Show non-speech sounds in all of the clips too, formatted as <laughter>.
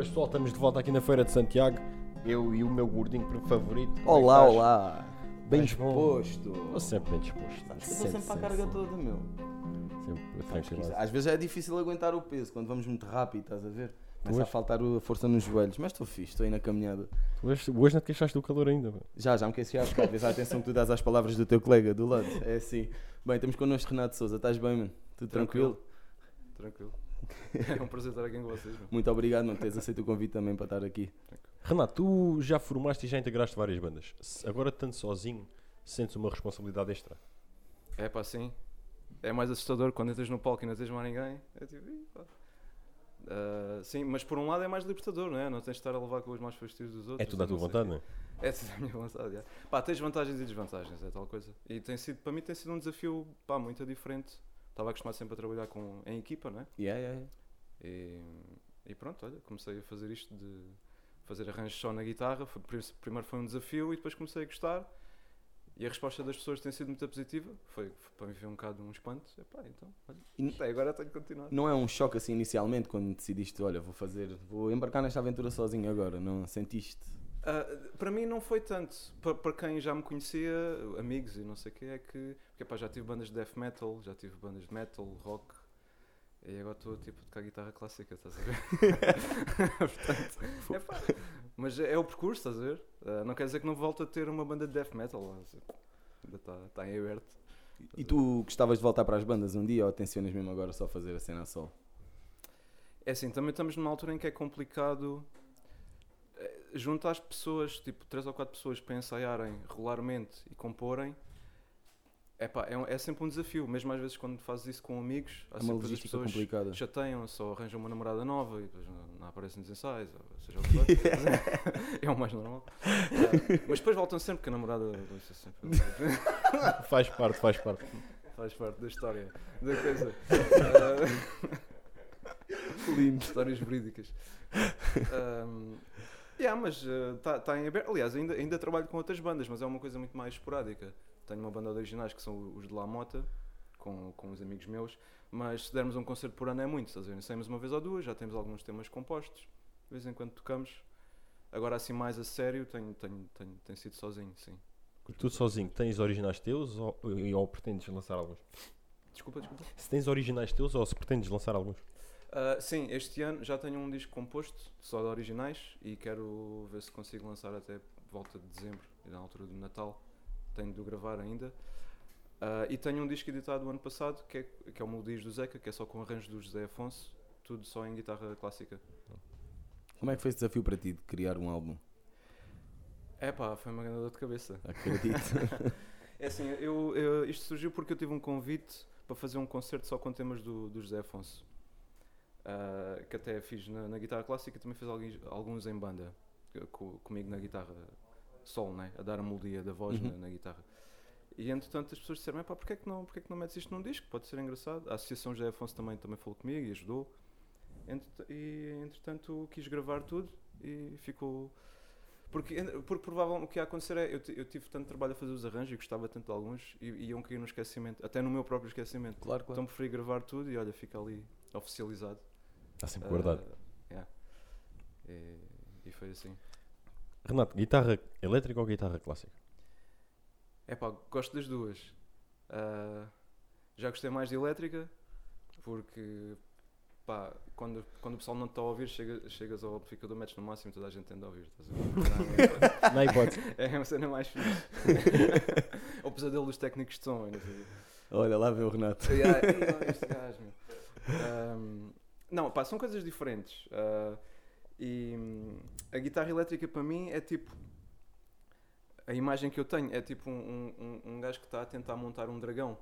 Boas pessoal, estamos de volta aqui na Feira de Santiago. Eu e o meu gordinho favorito. Como é Olá, estás? olá. Bem Estás bom? disposto. Estou sempre bem disposto. Estou sempre para a carga toda, meu. Sempre tranquilo. Às vezes é difícil aguentar o peso quando vamos muito rápido, estás a ver? Começa a faltar a força nos joelhos, mas estou fixe, estou aí na caminhada. Hoje, hoje não te queixaste do calor ainda. mano. Já, já me chegar a ficar, vês a atenção que tu dás às palavras do teu colega do lado. É assim. Bem, temos connosco Renato Souza, estás bem, mano? Tudo tranquilo? Tranquilo. <laughs> É um prazer estar aqui com vocês. meu. Muito obrigado, mano, por teres aceito o convite também para estar aqui. Renato, tu já formaste e já integraste várias bandas. Agora, estando sozinho, sentes uma responsabilidade extra. É pá, sim. É mais assustador quando entras no palco e não tens mais ninguém. É tipo. Ah, sim, mas por um lado é mais libertador, não é? Não tens de estar a levar com os mais fastidios dos outros. É tudo à e tua não vontade, não é? É tudo à minha vontade, já. Pá, tens vantagens e desvantagens, é tal coisa. E tem sido, para mim tem sido um desafio, pá, muito diferente. Estava acostumado sempre a trabalhar com, em equipa, não é? Yeah, yeah, yeah. E, e pronto, olha, comecei a fazer isto de fazer arranjos só na guitarra. Foi- pri- primeiro foi um desafio e depois comecei a gostar. E a resposta das pessoas tem sido muito positiva. Foi, foi para mim foi um bocado um espanto. Epá, então, olha, E- até agora tenho que continuar. Não é um choque assim inicialmente quando decidiste, olha, vou fazer, vou embarcar nesta aventura sozinho agora, não sentiste? Ah, para mim não foi tanto. Pa- Para, quem já me conhecia, amigos e não sei o que, é que. Porque pá, já tive bandas de death metal, já tive bandas de metal, rock. E agora estou tipo com a guitarra clássica, estás a ver? <laughs> Portanto, epá, mas é o percurso, estás a ver? Ah, não quer dizer que não volte a ter uma banda de death metal. Ainda está tá em aberto. E tu gostavas de voltar para as bandas um dia ou tensionas mesmo agora só fazer a cena a sol? É assim, também estamos numa altura em que é complicado juntar as pessoas, tipo, três ou quatro pessoas para ensaiarem regularmente e comporem. Epá, é, um- é sempre um desafio, mesmo às vezes quando fazes isso com amigos, há É uma sempre as logística pessoas complicada. chateiam-se ou arranjam uma namorada nova e depois não, não aparecem nos ensaios, ou seja o que for. <laughs> é o mais normal. Ah, mas depois voltam sempre, porque a namorada deixa sempre. <laughs> Faz parte, faz parte. faz parte da história, da coisa. <laughs> Ah, Lindo. histórias verídicas. Um, yeah, mas está tá em aberto. Aliás, ainda, ainda trabalho com outras bandas, mas é uma coisa muito mais esporádica. Tenho uma banda de originais que são os de La Mota, com, com os amigos meus, mas se dermos um concerto por ano é muito, estás a ver? Ensaiamos uma vez ou duas, já temos alguns temas compostos, de vez em quando tocamos. Agora, assim, mais a sério, tenho, tenho, tenho, tenho sido sozinho, sim. Tu sozinho tens originais teus ou, ou pretendes lançar alguns? Desculpa, desculpa. Se tens originais teus ou se pretendes lançar alguns? Ah, sim, este ano já tenho um disco composto, só de originais, e quero ver se consigo lançar até volta de dezembro, e na altura do Natal. Tenho de o gravar ainda. Ah, e tenho um disco editado o ano passado, que é, que é o Melodias do Zeca, que é só com arranjos do José Afonso, tudo só em guitarra clássica. Como é que foi esse desafio para ti de criar um álbum? É pá, foi uma grande dor de cabeça. Acredito. <laughs> É assim, eu, eu- isto surgiu porque eu tive um convite para fazer um concerto só com temas do, do José Afonso. Ah, que até fiz na, na guitarra clássica e também fiz alguns, alguns em banda, eh, co- comigo na guitarra sol, né? a dar a melodia da voz Uhum. na, na guitarra. E entretanto as pessoas disseram: pá, porquê é que, não, porquê é que não metes isto num disco? Pode ser engraçado. A Associação José Afonso também, também falou comigo e ajudou. Entret- e entretanto quis gravar tudo e ficou. Porque, porque provavelmente o que ia acontecer é, eu, eu tive tanto trabalho a fazer os arranjos e gostava tanto de alguns e e iam cair no esquecimento, até no meu próprio esquecimento. claro, claro. Então preferi gravar tudo e olha, fica ali oficializado. Está sempre guardado. Ah, yeah. e, e foi assim. Renato, guitarra elétrica ou guitarra clássica? É pá, gosto das duas. Ah, já gostei mais de elétrica porque pá, quando, quando o pessoal não está a ouvir, chega, chegas ao amplificador, metes no máximo e toda a gente tende a ouvir. Estás a ver? <laughs> Na hipótese. <laughs> é uma cena mais fixe. <laughs> É o pesadelo dos técnicos de som. Olha, lá vem o Renato. Yeah, este gajo, meu. Ahm, não, pá, são coisas diferentes. Ah, e hum, a guitarra elétrica para mim é tipo. A imagem que eu tenho é tipo um, um, um gajo que está a tentar montar um dragão.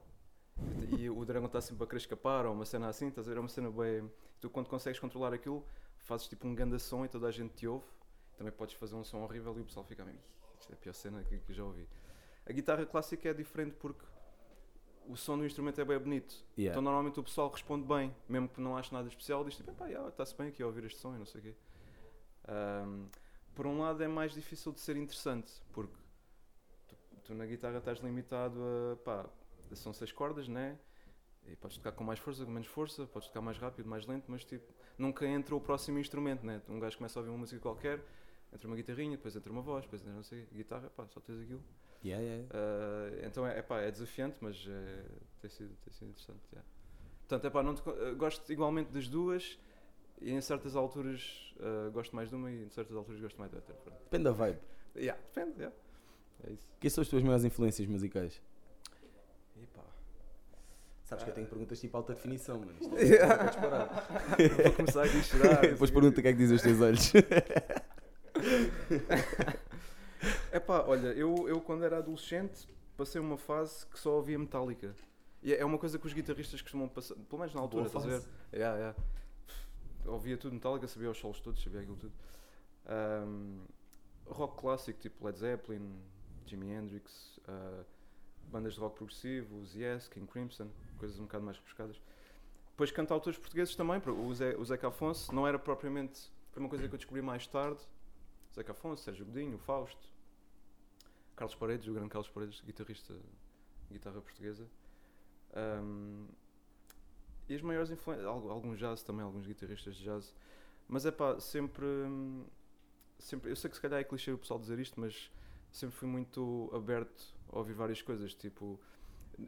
E o dragão está sempre a querer escapar, ou uma cena assim, estás a ver? É uma cena bem. Tu, quando consegues controlar aquilo, fazes tipo um ganda som e toda a gente te ouve. Também podes fazer um som horrível e o pessoal fica. "Ih, Isto é a pior cena que, que já ouvi. A guitarra clássica é diferente porque o som do instrumento é bem bonito. Yeah. Então normalmente o pessoal responde bem, mesmo que não ache nada especial, diz tipo, pá, está-se bem aqui a ouvir este som e não sei o quê. Ahm, por um lado é mais difícil de ser interessante, porque tu, tu na guitarra estás limitado a, pá, são seis cordas, né? E podes tocar com mais força, com menos força, podes tocar mais rápido, mais lento, mas tipo, nunca entra o próximo instrumento, né? Um gajo começa a ouvir uma música qualquer, entra uma guitarrinha, depois entra uma voz, depois entra não sei, guitarra, pá, só tens aquilo. Yeah, yeah. Uh, então é, epá, é desafiante, mas é, tem, sido, tem sido interessante. yeah. Portanto, epá, não te uh, gosto igualmente das duas e em certas alturas uh, gosto mais de uma e em certas alturas gosto mais da outra. pronto. Depende da vibe. Yeah, depende, yeah. é isso. Quem são as tuas maiores influências musicais? Epá. Sabes que eu tenho perguntas tipo alta definição, mano. Isto Yeah. é <laughs> parar. Vou começar aqui a chorar. Depois pergunta o que é que dizem os teus olhos. <laughs> <laughs> Epá, olha, eu, eu quando era adolescente passei uma fase que só ouvia Metallica. E é uma coisa que os guitarristas costumam passar, pelo menos na altura, estás a ver? Yeah, yeah. Ouvia tudo Metallica, sabia os solos todos, sabia aquilo tudo. Ahm, rock clássico, tipo Led Zeppelin, Jimi Hendrix, ah, bandas de rock progressivo, os Yes, King Crimson, coisas um bocado mais rebuscadas. Depois cantautores portugueses também, pro- o, Zé, o Zeca Afonso não era propriamente, foi uma coisa que eu descobri mais tarde. Zeca Afonso, Sérgio Godinho, Fausto, Carlos Paredes, o grande Carlos Paredes, guitarrista guitarra portuguesa. Ahm, e as maiores influências, algu- alguns jazz também, alguns guitarristas de jazz. Mas é pá, sempre, sempre. Eu sei que se calhar é clichê o pessoal dizer isto, mas sempre fui muito aberto a ouvir várias coisas. Tipo,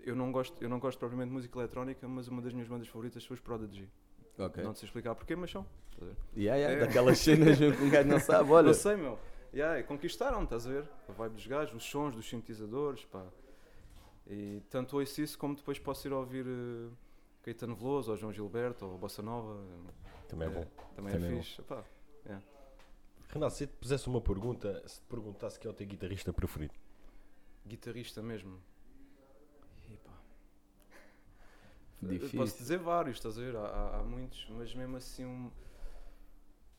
eu não gosto, eu não gosto propriamente de música eletrónica, mas uma das minhas bandas favoritas são os Prodigy. Ok. Não sei explicar porquê, mas são. Yeah, yeah, É. Daquelas cenas que um gajo não <laughs> sabe, olha. Não sei, meu. Yeah, conquistaram, estás a ver? A vibe dos gajos, os sons dos sintetizadores, pá. E tanto ouço isso como depois posso ir ouvir uh, Caetano Veloso, ou João Gilberto, ou Bossa Nova. Também é bom. Também, Também é é bom. fixe. Pá, Renato, se eu te pusesse uma pergunta, se te perguntasse quem é o teu guitarrista preferido, guitarrista mesmo. Epá. Difícil. Posso dizer vários, estás a ver? Há, há- muitos, mas mesmo assim um.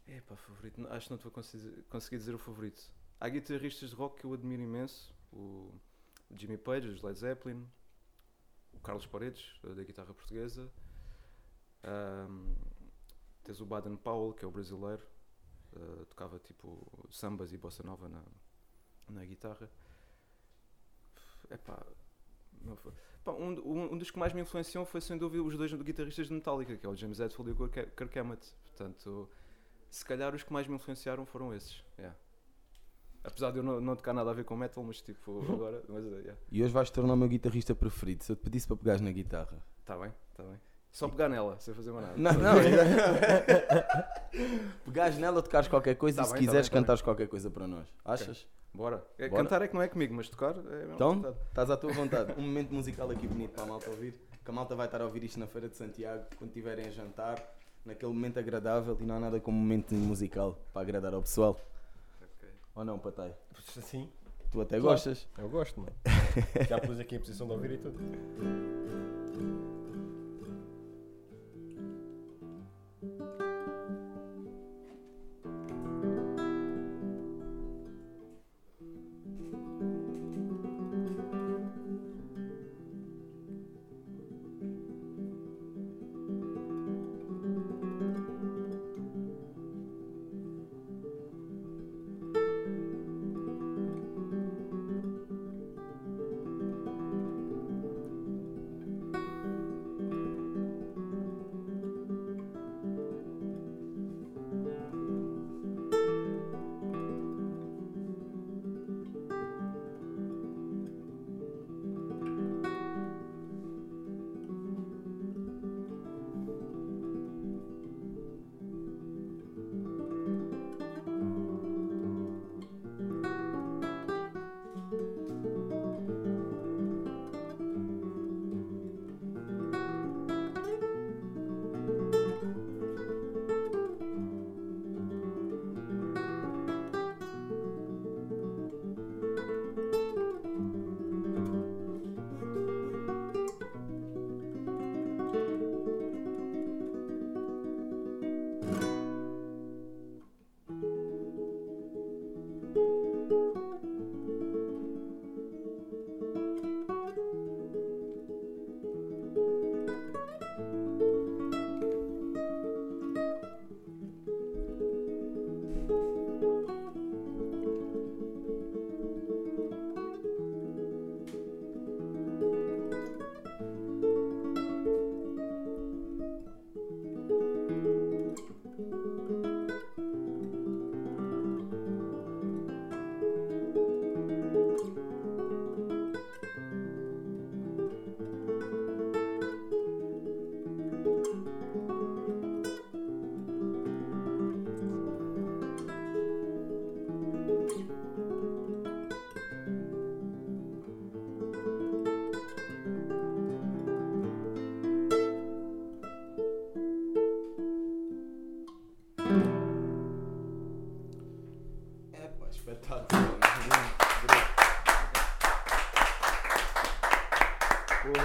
Epá, favorito. Acho que não te vou conseguir, dizer o favorito. Há guitarristas de rock que eu admiro imenso. O Jimmy Page, os Led Zeppelin. O Carlos Paredes, da guitarra portuguesa. Ahm, tens o Baden Powell, que é o brasileiro. eh, tocava tipo sambas e bossa nova na, na guitarra. Epá, Pá, um, um, dos que mais me influenciou foi sem dúvida os dois guitarristas de Metallica, que é o James Hetfield e o Kirk Hammett. Portanto, se calhar os que mais me influenciaram foram esses. yeah. Apesar de eu não, não tocar nada a ver com metal, mas tipo, <laughs> agora. Mas, yeah. E hoje vais tornar o meu guitarrista preferido. Se eu te pedisse para pegares na guitarra. Tá bem, tá bem. Só pegar nela, sem fazer mais nada. Não, <laughs> não. pegares nela, tocares qualquer coisa Tá e se bem, tá quiseres bem, tá bem. cantares qualquer coisa para nós. Achas? Bora. É, Bora. Cantar é que não é comigo, mas tocar é mesmo Então, estás à tua vontade. Um momento musical aqui bonito para a malta ouvir. Que a malta vai estar a ouvir isto na Feira de Santiago, quando estiverem a jantar, naquele momento agradável e não há nada como um momento musical para agradar ao pessoal. Ok. Ou não, Patai? Sim, Tu até Claro. gostas? eu gosto, mano. <laughs> Já pus aqui em posição de ouvir e tudo.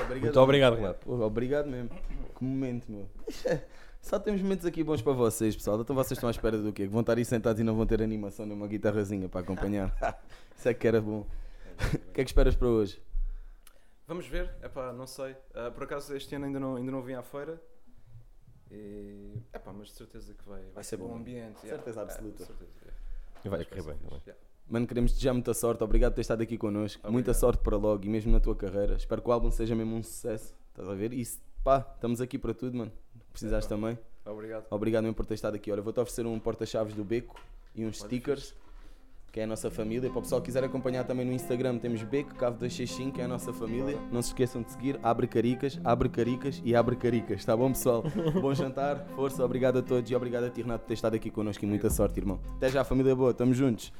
Obrigado. Muito obrigado, Renato. Porra, obrigado mesmo. Que momento, meu. <laughs> Só temos momentos aqui bons para vocês, pessoal. Então vocês estão à espera do quê? Que vão estar aí sentados e não vão ter animação numa guitarrazinha para acompanhar. <laughs> Isso é que era bom. O que é que esperas para hoje? Vamos ver, epá, não sei. Ah, por acaso este ano ainda não, ainda não vim à feira. E, epá, mas de certeza que vai, vai, ser ser bom bom. ambiente. Certeza yeah. absoluta. É, de certeza, yeah. E vai correr bem fixe, yeah. Mano, queremos desejar muita sorte. Obrigado por ter estado aqui connosco. Muita Obrigado. sorte para logo e mesmo na tua carreira. Espero que o álbum seja mesmo um sucesso. Estás a ver? E pá, estamos aqui para tudo, mano. Precisaste É, também. Obrigado. Obrigado mesmo por ter estado aqui. Olha, vou-te oferecer um porta-chaves do Beco e uns Olha, stickers, que é a nossa família. Para o pessoal que quiser acompanhar também no Instagram, temos Beco, Cavo 265, que é a nossa família. Não se esqueçam de seguir. Abre caricas, abre caricas e abre caricas. Está bom, pessoal? <laughs> Bom jantar, força, obrigado a todos e obrigado a ti, Renato, por ter estado aqui connosco e muita sorte, irmão. Até já, família boa, estamos juntos.